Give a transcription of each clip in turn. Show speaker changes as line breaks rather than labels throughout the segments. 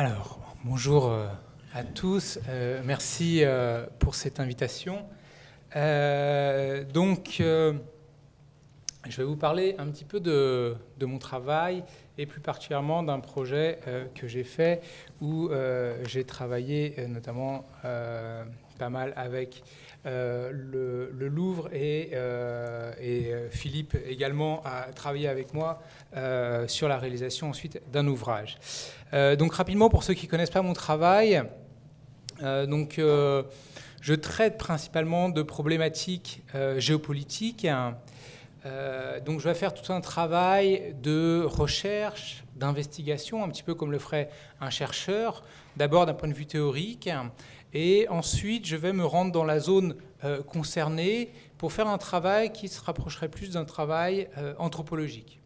Alors, bonjour euh, à tous. Euh, merci euh, pour cette invitation. donc, je vais vous parler un petit peu de, mon travail et plus particulièrement d'un projet que j'ai fait où j'ai travaillé notamment pas mal avec le, Louvre et, et, Philippe également a travaillé avec moi sur la réalisation ensuite d'un ouvrage. Euh, donc rapidement, pour ceux qui ne connaissent pas mon travail, euh, donc, euh, je traite principalement de problématiques géopolitiques. donc je vais faire tout un travail de recherche, d'investigation, un petit peu comme le ferait un chercheur, d'abord d'un point de vue théorique, et ensuite je vais me rendre dans la zone concernée pour faire un travail qui se rapprocherait plus d'un travail anthropologique.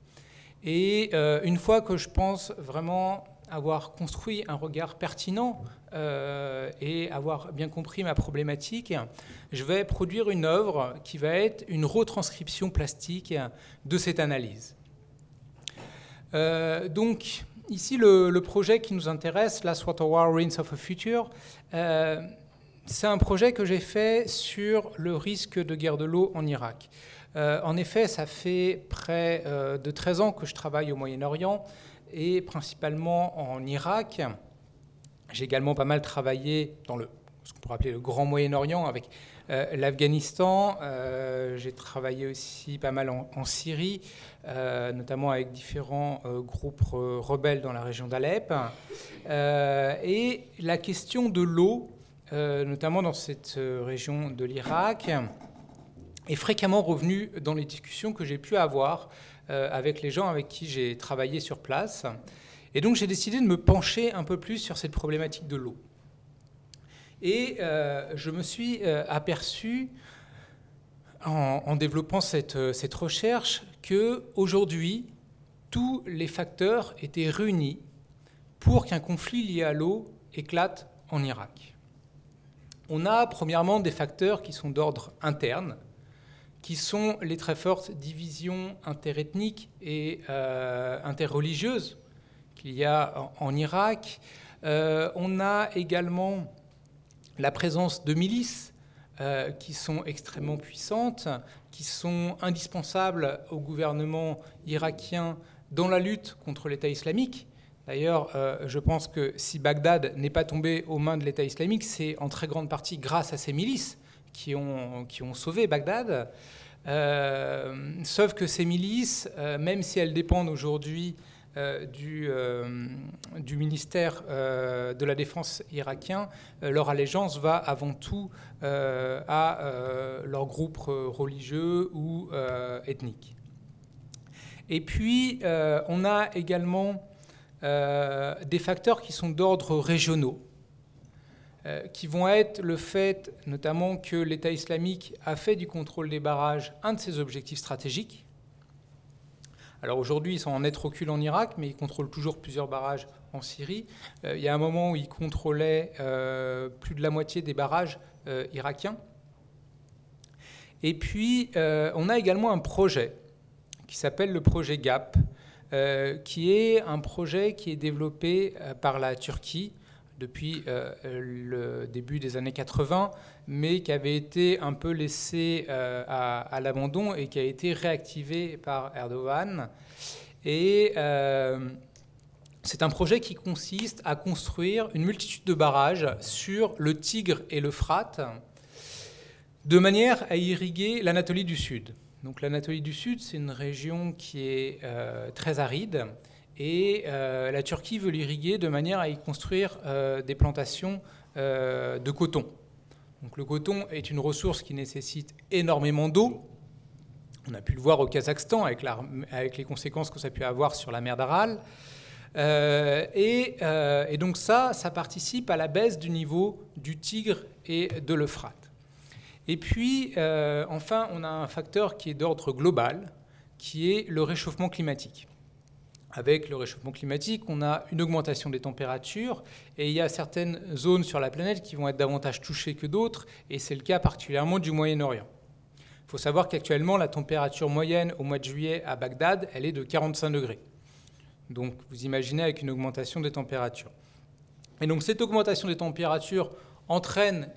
Et une fois que je pense vraiment avoir construit un regard pertinent euh, et avoir bien compris ma problématique, je vais produire une œuvre qui va être une retranscription plastique de cette analyse. Euh, donc, ici, le, projet qui nous intéresse, Last Water War, Rains of a Future, euh, c'est un projet que j'ai fait sur le risque de guerre de l'eau en Irak. en effet, ça fait près de 13 ans que je travaille au Moyen-Orient et principalement en Irak. J'ai également pas mal travaillé dans le, ce qu'on pourrait appeler le Grand Moyen-Orient avec euh, l'Afghanistan. Euh, j'ai travaillé aussi pas mal en, Syrie, euh, notamment avec différents groupes rebelles dans la région d'Alep. et la question de l'eau, notamment dans cette région de l'Irak, est fréquemment revenue dans les discussions que j'ai pu avoir avec les gens avec qui j'ai travaillé sur place. Et donc j'ai décidé de me pencher un peu plus sur cette problématique de l'eau. Et euh, je me suis euh, aperçu, en, développant cette, cette recherche, que aujourd'hui tous les facteurs étaient réunis pour qu'un conflit lié à l'eau éclate en Irak. On a premièrement des facteurs qui sont d'ordre interne, qui sont les très fortes divisions interethniques et euh, interreligieuses qu'il y a en, Irak. Euh, on a également la présence de milices euh, qui sont extrêmement puissantes, qui sont indispensables au gouvernement irakien dans la lutte contre l'État islamique. D'ailleurs, je pense que si Bagdad n'est pas tombé aux mains de l'État islamique, c'est en très grande partie grâce à ces milices qui ont, qui ont sauvé Bagdad. Euh, sauf que ces milices, euh, même si elles dépendent aujourd'hui euh, du, du, ministère de la Défense irakien, leur allégeance va avant tout à leur groupe religieux ou ethnique. Et puis, on a également des facteurs qui sont d'ordre régionaux. Euh, qui vont être le fait notamment que l'État islamique a fait du contrôle des barrages un de ses objectifs stratégiques. Alors aujourd'hui, ils sont en net recul en Irak, mais ils contrôlent toujours plusieurs barrages en Syrie. Euh, il y a un moment où ils contrôlaient euh, plus de la moitié des barrages irakiens. Et puis, on a également un projet qui s'appelle le projet GAP, qui est un projet qui est développé par la Turquie depuis euh, le début des années 80, mais qui avait été un peu laissé euh, à, l'abandon et qui a été réactivé par Erdogan. Et euh, c'est un projet qui consiste à construire une multitude de barrages sur le Tigre et l'Euphrate, de manière à irriguer l'Anatolie du Sud. Donc l'Anatolie du Sud, c'est une région qui est très aride et euh, la Turquie veut l'irriguer de manière à y construire euh, des plantations euh, de coton. Donc le coton est une ressource qui nécessite énormément d'eau. On a pu le voir au Kazakhstan avec, les conséquences que ça a pu avoir sur la mer d'Aral. Et, et, donc ça, ça participe à la baisse du niveau du Tigre et de l'Euphrate. Et puis, enfin, on a un facteur qui est d'ordre global, qui est le réchauffement climatique avec le réchauffement climatique, on a une augmentation des températures et il y a certaines zones sur la planète qui vont être davantage touchées que d'autres et c'est le cas particulièrement du Moyen-Orient. Il faut savoir qu'actuellement la température moyenne au mois de juillet à Bagdad, elle est de 45 degrés. Donc vous imaginez avec une augmentation des températures. Et donc cette augmentation des températures entraîne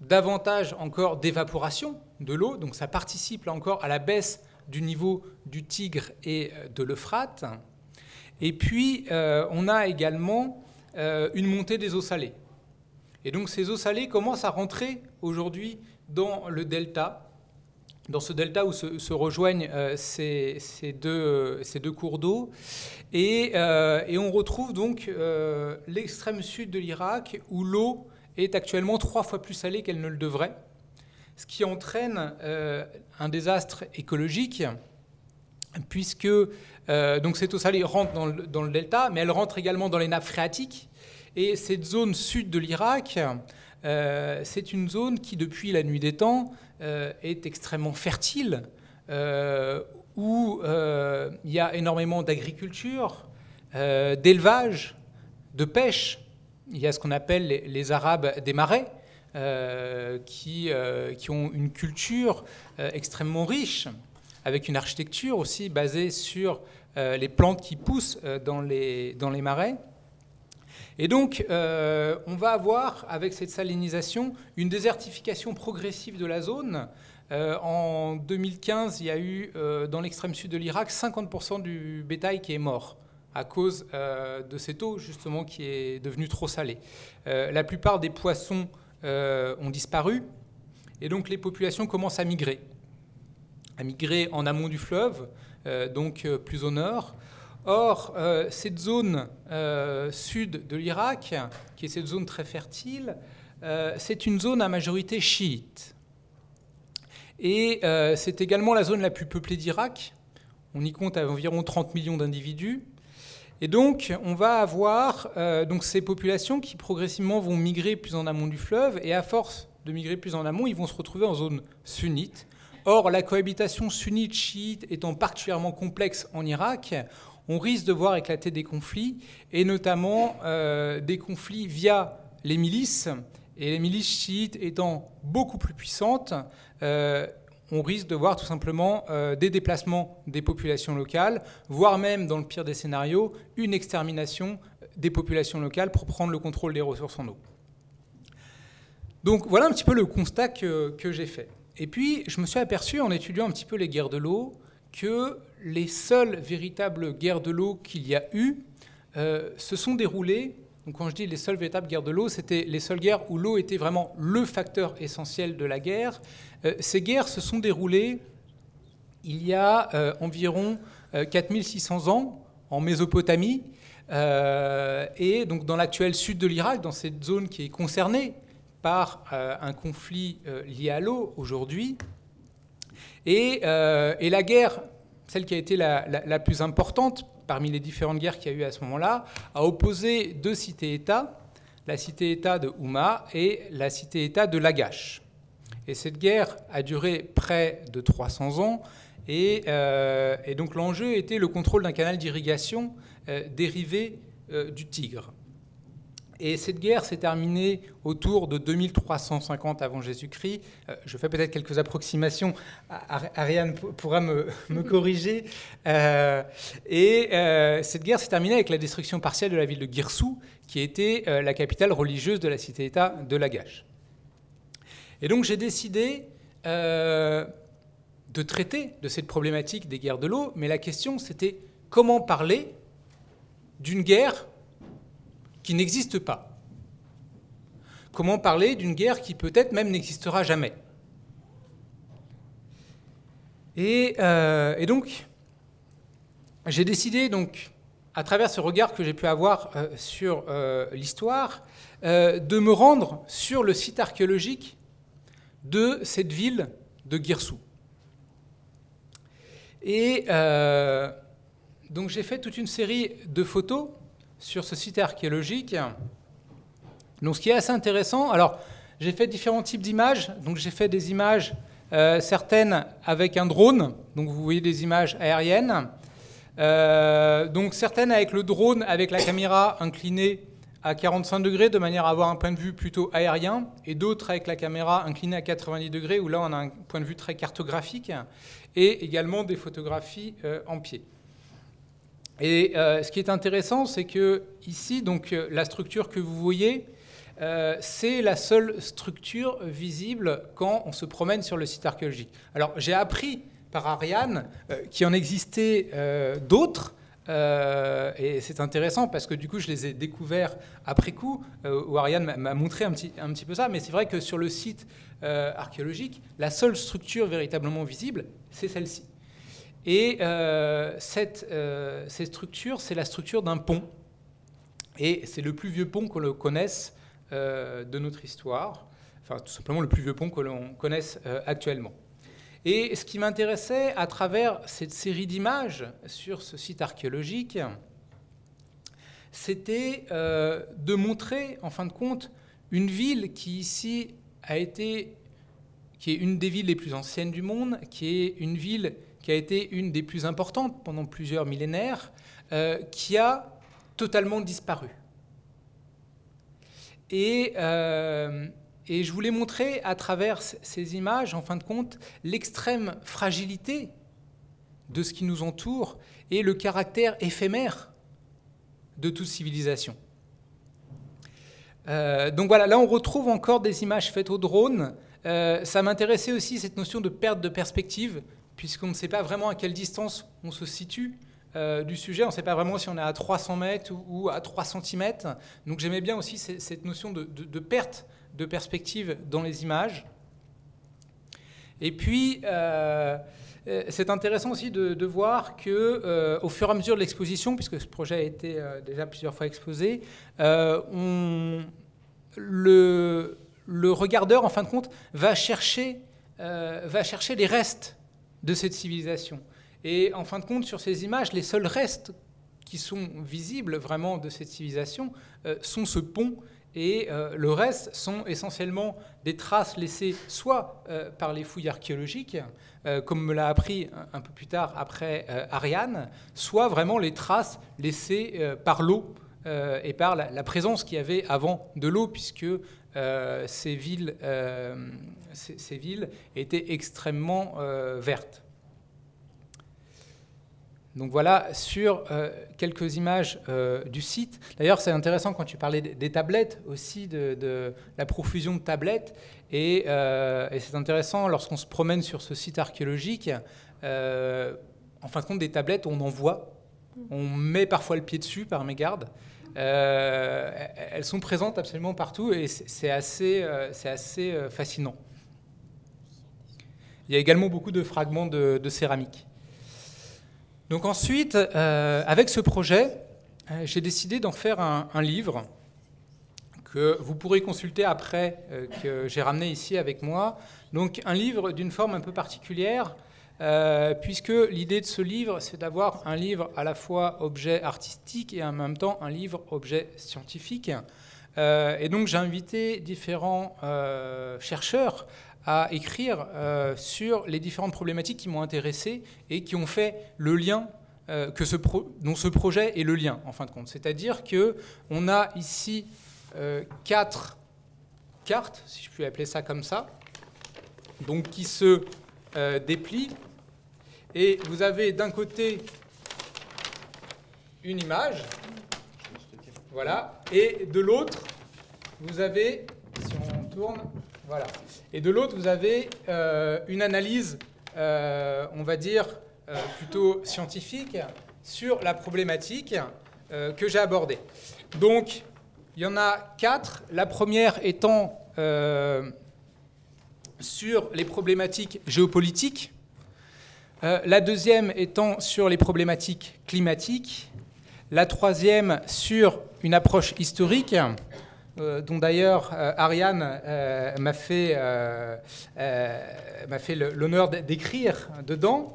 davantage encore d'évaporation de l'eau, donc ça participe là encore à la baisse du niveau du Tigre et de l'Euphrate. Et puis on a également une montée des eaux salées. Et donc ces eaux salées commencent à rentrer aujourd'hui dans le delta, dans ce delta où se, rejoignent euh, ces, deux, cours d'eau. Et, euh, on retrouve donc euh, l'extrême sud de l'Irak où l'eau est actuellement trois fois plus salée qu'elle ne le devrait, ce qui entraîne un désastre écologique, puisque donc cette eau salée rentre dans le, delta, mais elle rentre également dans les nappes phréatiques. Et cette zone sud de l'Irak, euh, c'est une zone qui, depuis la nuit des temps, euh, est extrêmement fertile, euh, où il y a énormément d'agriculture, d'élevage, de pêche. Il y a ce qu'on appelle les, Arabes des marais, qui, qui, ont une culture extrêmement riche, avec une architecture aussi basée sur les plantes qui poussent dans les, dans les marais. Et donc, euh, on va avoir, avec cette salinisation, une désertification progressive de la zone. Euh, en 2015, il y a eu, euh, dans l'extrême sud de l'Irak, 50% du bétail qui est mort à cause de cette eau, justement, qui est devenue trop salée. la plupart des poissons ont disparu, et donc les populations commencent à migrer. À migrer en amont du fleuve, donc plus au nord, Or, euh, cette zone euh, sud de l'Irak, qui est cette zone très fertile, euh, c'est une zone à majorité chiite. Et c'est également la zone la plus peuplée d'Irak. On y compte environ 30 millions d'individus. Et donc, on va avoir donc ces populations qui progressivement vont migrer plus en amont du fleuve, et à force de migrer plus en amont, ils vont se retrouver en zone sunnite. Or, la cohabitation sunnite-chiite étant particulièrement complexe en Irak, on risque de voir éclater des conflits, et notamment euh, des conflits via les milices, et les milices chiites étant beaucoup plus puissantes, euh, on risque de voir tout simplement euh, des déplacements des populations locales, voire même, dans le pire des scénarios, une extermination des populations locales pour prendre le contrôle des ressources en eau. Donc voilà un petit peu le constat que, que j'ai fait. Et puis, je me suis aperçu en étudiant un petit peu les guerres de l'eau que les seules véritables guerres de l'eau qu'il y a eu euh, se sont déroulées. Donc quand je dis les seules véritables guerres de l'eau, c'était les seules guerres où l'eau était vraiment le facteur essentiel de la guerre. Euh, ces guerres se sont déroulées il y a euh, environ 4600 ans en Mésopotamie et donc dans l'actuel sud de l'Irak, dans cette zone qui est concernée par un conflit lié à l'eau aujourd'hui. Et, et, la guerre celle qui a été la, plus importante parmi les différentes guerres qu'il y a eu à ce moment-là, a opposé deux cités-États, la cité-État de Houma et la cité-État de Lagash. Et cette guerre a duré près de 300 ans, et, euh, donc l'enjeu était le contrôle d'un canal d'irrigation euh, dérivé euh, du Tigre. Et cette guerre s'est terminée autour de 2350 avant Jésus-Christ. Euh, je fais peut-être quelques approximations. Ariane pourra me, corriger. Euh, et euh, cette guerre s'est terminée avec la destruction partielle de la ville de Girsou, qui était la capitale religieuse de la cité-État de Lagash. Et donc j'ai décidé de traiter de cette problématique des guerres de l'eau, mais la question c'était comment parler d'une guerre qui n'existe pas Comment parler d'une guerre qui peut-être même n'existera jamais? Euh, et, donc, j'ai décidé, donc, à travers ce regard que j'ai pu avoir euh, sur euh, l'histoire, de me rendre sur le site archéologique de cette ville de Girsou. Et donc j'ai fait toute une série de photos sur ce site archéologique. Donc, ce qui est assez intéressant, alors j'ai fait différents types d'images. Donc, j'ai fait des images, euh, certaines avec un drone. Donc, vous voyez des images aériennes. Euh, donc, certaines avec le drone, avec la caméra inclinée à 45 degrés, de manière à avoir un point de vue plutôt aérien, et d'autres avec la caméra inclinée à 90 degrés, où là, on a un point de vue très cartographique, et également des photographies euh, en pied. Et ce qui est intéressant, c'est que ici, donc, la structure que vous voyez, c'est la seule structure visible quand on se promène sur le site archéologique. Alors, j'ai appris par Ariane qu'il en existait d'autres, euh, et c'est intéressant parce que du coup, je les ai découverts après coup, euh, où Ariane m'a montré un petit, un petit peu ça. Mais c'est vrai que sur le site euh, archéologique, la seule structure véritablement visible, c'est celle-ci. Et cette, cette, structure, c'est la structure d'un pont. Et c'est le plus vieux pont que l'on connaisse de notre histoire. Enfin, tout simplement le plus vieux pont que l'on connaisse actuellement. Et ce qui m'intéressait à travers cette série d'images sur ce site archéologique, c'était euh, de montrer, en fin de compte, une ville qui ici a été, qui est une des villes les plus anciennes du monde, qui est une ville qui a été une des plus importantes pendant plusieurs millénaires, euh, qui a totalement disparu. Et euh, et je voulais montrer à travers ces images, en fin de compte, l'extrême fragilité de ce qui nous entoure et le caractère éphémère de toute civilisation. Euh, donc voilà, là on retrouve encore des images faites au drone. Ça m'intéressait aussi cette notion de perte de perspective, puisqu'on ne sait pas vraiment à quelle distance on se situe euh, du sujet. On ne sait pas vraiment si on est à 300 mètres ou, à 3 cm. Donc j'aimais bien aussi cette notion de, perte de perspective dans les images. Et puis, euh, euh, c'est intéressant aussi de, voir que, au fur et à mesure de l'exposition, puisque ce projet a été déjà plusieurs fois exposé, le, le, regardeur, en fin de compte, va chercher, va chercher les restes de cette civilisation. Et en fin de compte, sur ces images, les seuls restes qui sont visibles vraiment de cette civilisation sont ce pont et euh, le reste sont essentiellement des traces laissées soit euh, par les fouilles archéologiques, euh, comme me l'a appris un, peu plus tard après Ariane, soit vraiment les traces laissées par l'eau et par la, présence qu'il y avait avant de l'eau, puisque ces villes, ces, villes étaient extrêmement vertes. Donc voilà sur euh, quelques images euh, du site. D'ailleurs, c'est intéressant quand tu parlais des tablettes aussi, de, la profusion de tablettes. Euh, et, c'est intéressant lorsqu'on se promène sur ce site archéologique. en fin de compte, des tablettes, on en voit. On met parfois le pied dessus par mégarde. Elles sont présentes absolument partout et c'est assez, c'est assez fascinant. Il y a également beaucoup de fragments de céramique. Donc ensuite, euh, avec ce projet, euh, j'ai décidé d'en faire un, livre que vous pourrez consulter après, euh, que j'ai ramené ici avec moi. Donc un livre d'une forme un peu particulière, puisque l'idée de ce livre, c'est d'avoir un livre à la fois objet artistique et en même temps un livre objet scientifique. et donc j'ai invité différents chercheurs à écrire euh, sur les différentes problématiques qui m'ont intéressé et qui ont fait le lien euh, que ce dont ce projet est le lien en fin de compte. C'est-à-dire que on a ici euh, quatre cartes, si je puis appeler ça comme ça, donc qui se déplient. Et vous avez d'un côté une image, voilà, et de l'autre, vous avez, si on tourne, voilà. Et de l'autre, vous avez euh, une analyse, euh, on va dire, euh, plutôt scientifique sur la problématique que j'ai abordée. Donc, il y en a quatre. La première étant sur les problématiques géopolitiques. La deuxième étant sur les problématiques climatiques. La troisième sur une approche historique. Euh, dont d'ailleurs euh, Ariane euh, m'a fait, fait l'honneur d'écrire dedans.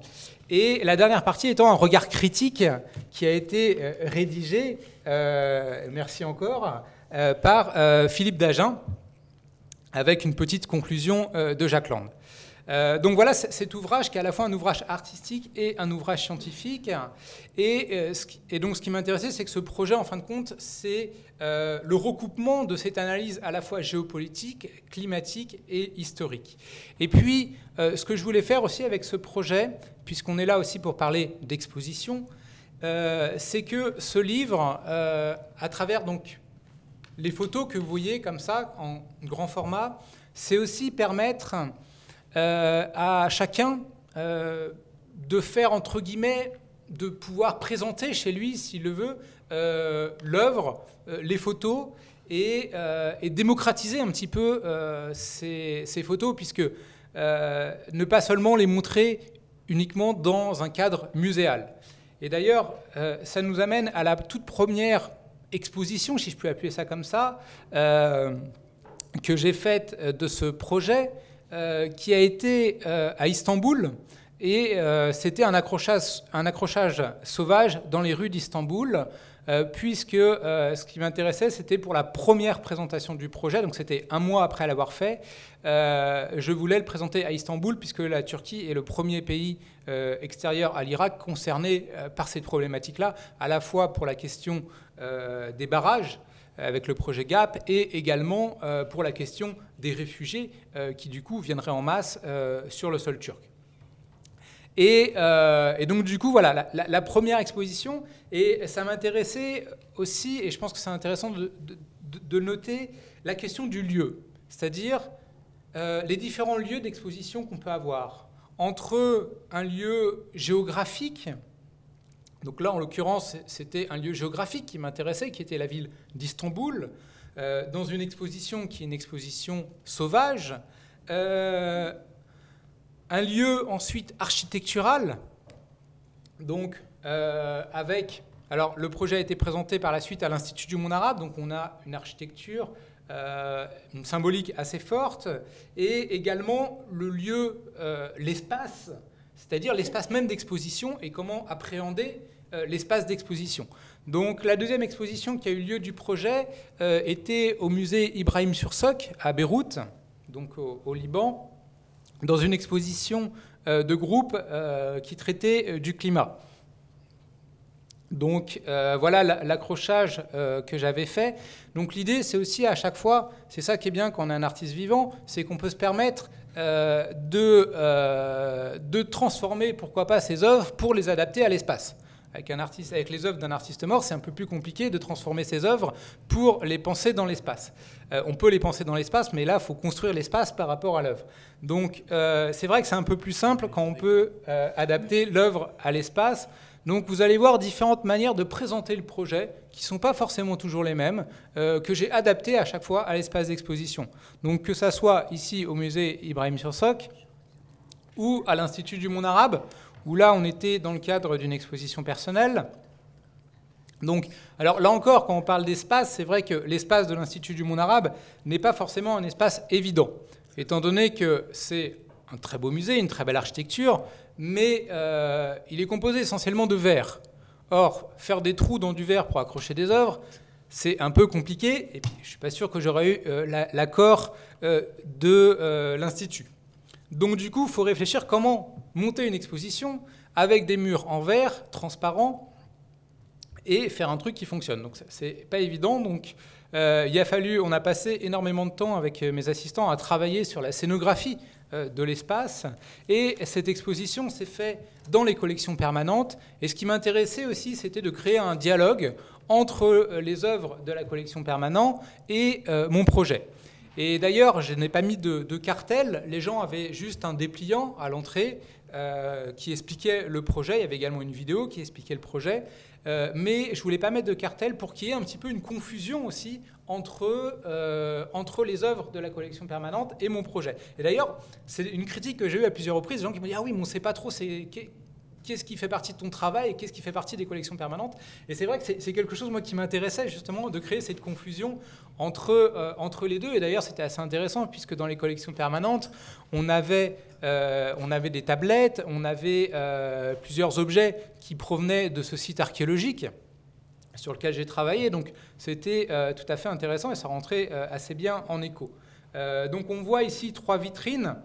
Et la dernière partie étant un regard critique qui a été rédigé, merci encore, par Philippe Dagen, avec une petite conclusion de Jacques Land. Euh, donc voilà cet ouvrage qui est à la fois un ouvrage artistique et un ouvrage scientifique. Et, euh, donc ce qui m'intéressait, c'est que ce projet, en fin de compte, c'est euh, le recoupement de cette analyse à la fois géopolitique, climatique et historique. Et puis, ce que je voulais faire aussi avec ce projet, puisqu'on est là aussi pour parler d'exposition, c'est que ce livre, à travers donc les photos que vous voyez comme ça en grand format, c'est aussi permettre à chacun de faire entre guillemets, de pouvoir présenter chez lui, s'il le veut, l'œuvre, les photos euh, et, démocratiser un petit peu euh, ces, photos, puisque euh, ne pas seulement les montrer uniquement dans un cadre muséal. Et d'ailleurs, ça nous amène à la toute première exposition, si je peux appeler ça comme ça, que j'ai faite de ce projet, qui a été à Istanbul. Et c'était un accrochage, sauvage dans les rues d'Istanbul. Euh, puisque euh, ce qui m'intéressait, c'était pour la première présentation du projet, donc c'était un mois après l'avoir fait, euh, je voulais le présenter à Istanbul, puisque la Turquie est le premier pays extérieur à l'Irak concerné par cette problématique-là, à la fois pour la question des barrages, avec le projet GAP et également pour la question des réfugiés qui du coup viendraient en masse sur le sol turc. Euh, et, donc, du coup, voilà, la, première exposition. Et ça m'intéressait aussi, et je pense que c'est intéressant de, noter la question du lieu, c'est-à-dire euh, les différents lieux d'exposition qu'on peut avoir. Entre un lieu géographique, donc là, en l'occurrence, c'était un lieu géographique qui m'intéressait, qui était la ville d'Istanbul, euh, dans une exposition qui est une exposition sauvage un lieu ensuite architectural, donc euh, avec. Alors le projet a été présenté par la suite à l'Institut du monde arabe, donc on a une architecture, euh, une symbolique assez forte, et également le lieu, euh, l'espace, c'est-à-dire l'espace même d'exposition et comment appréhender l'espace d'exposition. Donc la deuxième exposition qui a eu lieu du projet était au musée Ibrahim Sursock à Beyrouth, donc au Liban dans une exposition euh, de groupe euh, qui traitait euh, du climat. Donc voilà l'accrochage que j'avais fait. Donc l'idée, c'est aussi à chaque fois, c'est ça qui est bien quand on est un artiste vivant, c'est qu'on peut se permettre de, de transformer, pourquoi pas, ses œuvres pour les adapter à l'espace. Avec, un artiste, avec les œuvres d'un artiste mort, c'est un peu plus compliqué de transformer ses œuvres pour les penser dans l'espace. Euh, on peut les penser dans l'espace, mais là, il faut construire l'espace par rapport à l'œuvre. Donc, euh, c'est vrai que c'est un peu plus simple quand on peut euh, adapter l'œuvre à l'espace. Donc, vous allez voir différentes manières de présenter le projet, qui ne sont pas forcément toujours les mêmes, que j'ai adapté à chaque fois à l'espace d'exposition. Donc, que ça soit ici au musée Ibrahim Sursock ou à l'Institut du monde arabe, où là, on était dans le cadre d'une exposition personnelle. Donc, alors là encore, quand on parle d'espace, c'est vrai que l'espace de l'Institut du monde arabe n'est pas forcément un espace évident, étant donné que c'est un très beau musée, une très belle architecture, mais euh, il est composé essentiellement de verre. Or, faire des trous dans du verre pour accrocher des œuvres, c'est un peu compliqué, et puis je ne suis pas sûr que j'aurais eu euh, l'accord euh, de l'Institut. Donc du coup, il faut réfléchir comment monter une exposition avec des murs en verre, transparents, et faire un truc qui fonctionne. Donc c'est pas évident. Donc euh, il a fallu, on a passé énormément de temps avec mes assistants à travailler sur la scénographie euh, de l'espace. Et cette exposition s'est faite dans les collections permanentes. Et ce qui m'intéressait aussi, c'était de créer un dialogue entre euh, les œuvres de la collection permanente et mon projet. Et d'ailleurs, je n'ai pas mis de, cartel. Les gens avaient juste un dépliant à l'entrée euh, qui expliquait le projet. Il y avait également une vidéo qui expliquait le projet. Euh, mais je voulais pas mettre de cartel pour qu'il y ait un petit peu une confusion aussi entre, euh, entre les œuvres de la collection permanente et mon projet. Et d'ailleurs, c'est une critique que j'ai eue à plusieurs reprises, des gens qui me disent Ah oui, mais on ne sait pas trop qu'est-ce qui fait partie de ton travail et qu'est-ce qui fait partie des collections permanentes. Et c'est vrai que c'est quelque chose moi qui m'intéressait justement de créer cette confusion entre, euh, entre les deux. Et d'ailleurs c'était assez intéressant puisque dans les collections permanentes, on avait, euh, on avait des tablettes, on avait euh, plusieurs objets qui provenaient de ce site archéologique sur lequel j'ai travaillé. Donc c'était tout à fait intéressant et ça rentrait assez bien en écho. donc on voit ici trois vitrines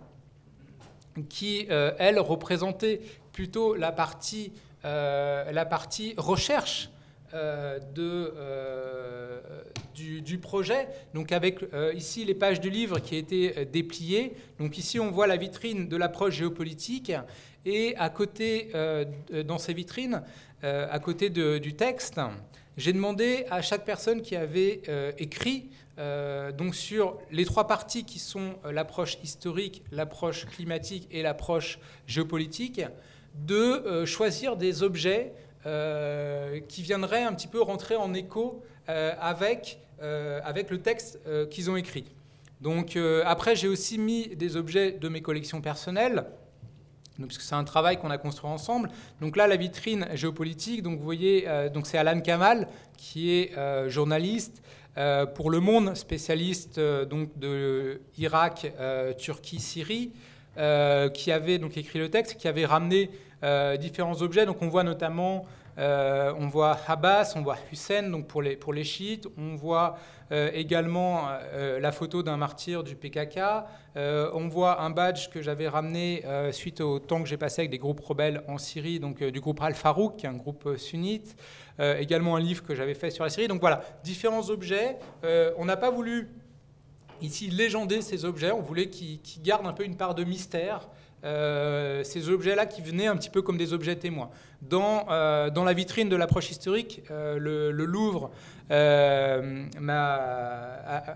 qui, elles, représentaient plutôt la partie, euh, la partie recherche euh, de, euh, du, projet. Donc avec ici les pages du livre qui a été dépliées. Donc ici on voit la vitrine de l'approche géopolitique et à côté dans ces vitrines à côté du texte, j'ai demandé à chaque personne qui avait écrit donc sur les trois parties qui sont l'approche historique, l'approche climatique et l'approche géopolitique, de choisir des objets qui viendraient un petit peu rentrer en écho avec, avec le texte qu'ils ont écrit. Donc euh, après, j'ai aussi mis des objets de mes collections personnelles. parce que c'est un travail qu'on a construit ensemble. Donc là, la vitrine géopolitique, donc vous voyez, euh, donc c'est Alan Kamal, qui est euh, journaliste pour Le Monde, spécialiste donc de Irak, Turquie, Syrie, qui avait donc écrit le texte, qui avait ramené différents objets. Donc on voit notamment on voit Abbas, on voit Hussein, donc pour les, pour les chiites, on voit euh, également euh, la photo d'un martyr du PKK. Euh, on voit un badge que j'avais ramené suite au temps que j'ai passé avec des groupes rebelles en Syrie, donc du groupe Al-Farouk, qui est un groupe sunnite. également un livre que j'avais fait sur la Syrie. Donc voilà, différents objets. on n'a pas voulu ici légender ces objets, on voulait qu'ils gardent un peu une part de mystère. Euh, ces objets-là qui venaient un petit peu comme des objets témoins. Dans, euh, dans la vitrine de l'approche historique, euh, le, Louvre m'a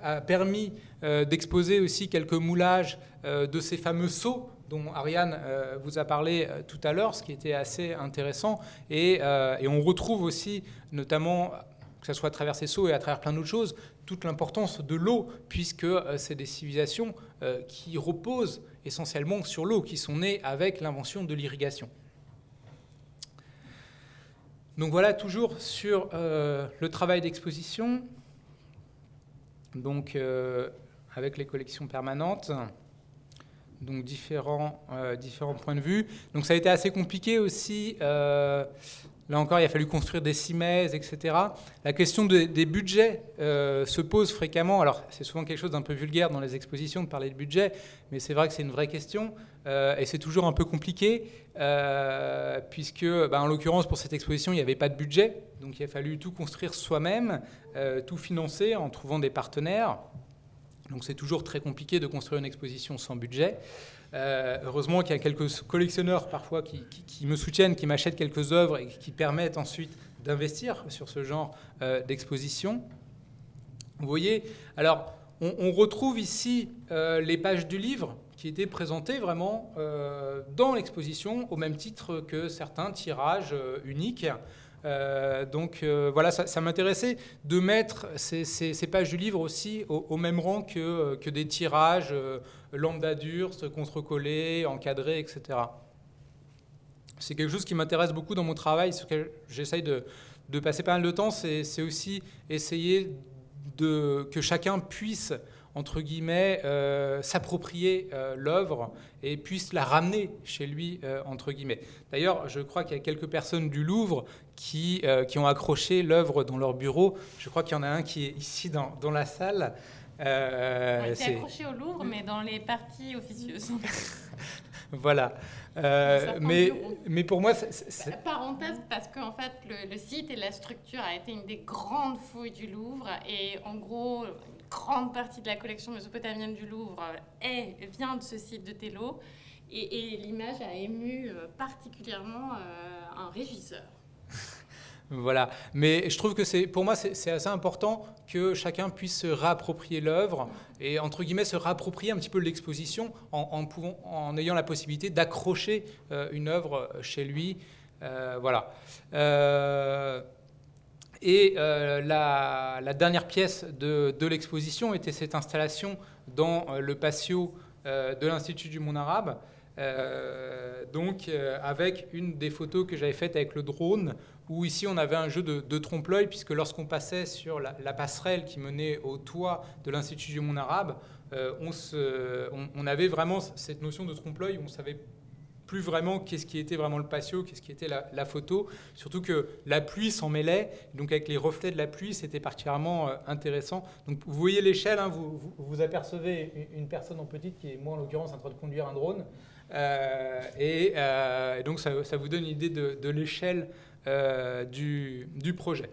a, permis d'exposer aussi quelques moulages de ces fameux sceaux dont Ariane vous a parlé tout à l'heure, ce qui était assez intéressant. Et, et on retrouve aussi, notamment, que ce soit à travers ces sceaux et à travers plein d'autres choses, toute l'importance de l'eau, puisque c'est des civilisations qui reposent essentiellement sur l'eau, qui sont nées avec l'invention de l'irrigation. Donc voilà, toujours sur euh, le travail d'exposition, donc euh, avec les collections permanentes, donc différents, euh, différents points de vue. Donc ça a été assez compliqué aussi Là encore, il a fallu construire des cimaises, etc. La question des budgets euh, se pose fréquemment. Alors, c'est souvent quelque chose d'un peu vulgaire dans les expositions de parler de budget, mais c'est vrai que c'est une vraie question. Euh, et c'est toujours un peu compliqué, euh, puisque, bah, en l'occurrence, pour cette exposition, il n'y avait pas de budget. Donc, il a fallu tout construire soi-même, tout financer en trouvant des partenaires. Donc, c'est toujours très compliqué de construire une exposition sans budget. Euh, heureusement qu'il y a quelques collectionneurs parfois qui, me soutiennent, qui m'achètent quelques œuvres et qui permettent ensuite d'investir sur ce genre euh, d'exposition. Vous voyez, alors on, retrouve ici euh, les pages du livre qui étaient présentées vraiment dans l'exposition au même titre que certains tirages uniques. Euh, donc euh, voilà, ça, m'intéressait de mettre ces, pages du livre aussi au, même rang que, que des tirages euh, lambda contre-collés, encadrés, etc. C'est quelque chose qui m'intéresse beaucoup dans mon travail, sur lequel j'essaye de, de, passer pas mal de temps, c'est aussi essayer de, que chacun puisse entre guillemets, euh, s'approprier euh, l'œuvre et puisse la ramener chez lui, euh, entre guillemets. D'ailleurs, je crois qu'il y a quelques personnes du Louvre qui, qui ont accroché l'œuvre dans leur bureau. Je crois qu'il y en a un qui est ici dans, dans la salle.
Euh, c'est accroché au Louvre, mais dans les parties officieuses.
voilà. mais, mais pour moi, c'est...
Parenthèse, parce qu'en fait, le, le, site et la structure a été une des grandes fouilles du Louvre. Et en gros, grande partie de la collection mésopotamienne du Louvre est, vient de ce site de Tello. Et, l'image a ému euh, particulièrement euh, un régisseur.
Voilà, mais je trouve que c'est, pour moi, c'est assez important que chacun puisse se réapproprier l'œuvre et entre guillemets se réapproprier un petit peu l'exposition en, ayant la possibilité d'accrocher euh, une œuvre chez lui. voilà. Et euh, la, dernière pièce de, l'exposition était cette installation dans euh, le patio euh, de l'Institut du monde arabe, donc avec une des photos que j'avais faites avec le drone, où ici on avait un jeu de, trompe-l'œil, puisque lorsqu'on passait sur la, passerelle qui menait au toit de l'Institut du monde arabe, on, on, avait vraiment cette notion de trompe-l'œil, on savait plus vraiment qu'est-ce qui était vraiment le patio, qu'est-ce qui était la, photo. Surtout que la pluie s'en mêlait, donc avec les reflets de la pluie, c'était particulièrement euh, intéressant. Donc vous voyez l'échelle, hein, vous, vous, apercevez une personne en petite qui est moi en l'occurrence en train de conduire un drone. Euh, euh, et, donc ça, vous donne une idée de, l'échelle du, du, projet.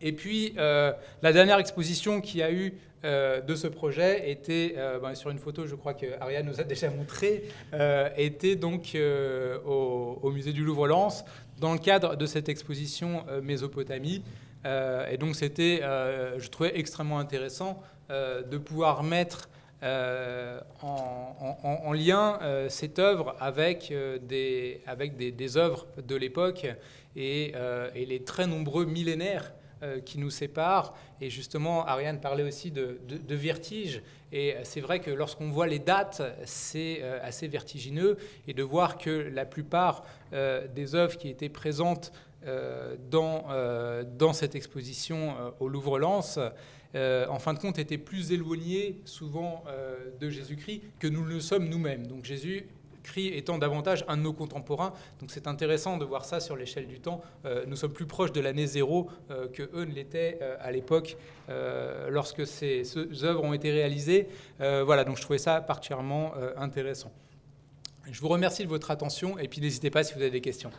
Et puis, la dernière exposition qui a eu de ce projet était, ben, sur une photo, je crois que Ariane nous a déjà montré, était donc au, au, musée du Louvre-Lens, dans le cadre de cette exposition Mésopotamie. et donc, c'était, je trouvais extrêmement intéressant de pouvoir mettre euh, en, lien euh, cette œuvre avec, euh, des, avec des, œuvres de l'époque et, les très nombreux millénaires qui nous séparent. Et justement, Ariane parlait aussi de, vertige. Et c'est vrai que lorsqu'on voit les dates, c'est assez vertigineux. Et de voir que la plupart des œuvres qui étaient présentes dans, dans cette exposition au Louvre-Lens euh, en fin de compte, était plus éloigné souvent euh, de Jésus-Christ que nous le sommes nous-mêmes. Donc Jésus Christ étant davantage un de nos contemporains. Donc c'est intéressant de voir ça sur l'échelle du temps. Euh, nous sommes plus proches de l'année zéro que eux ne l'étaient à l'époque lorsque ces, ces, œuvres ont été réalisées. voilà, donc je trouvais ça particulièrement intéressant. Je vous remercie de votre attention et puis n'hésitez pas si vous avez des questions.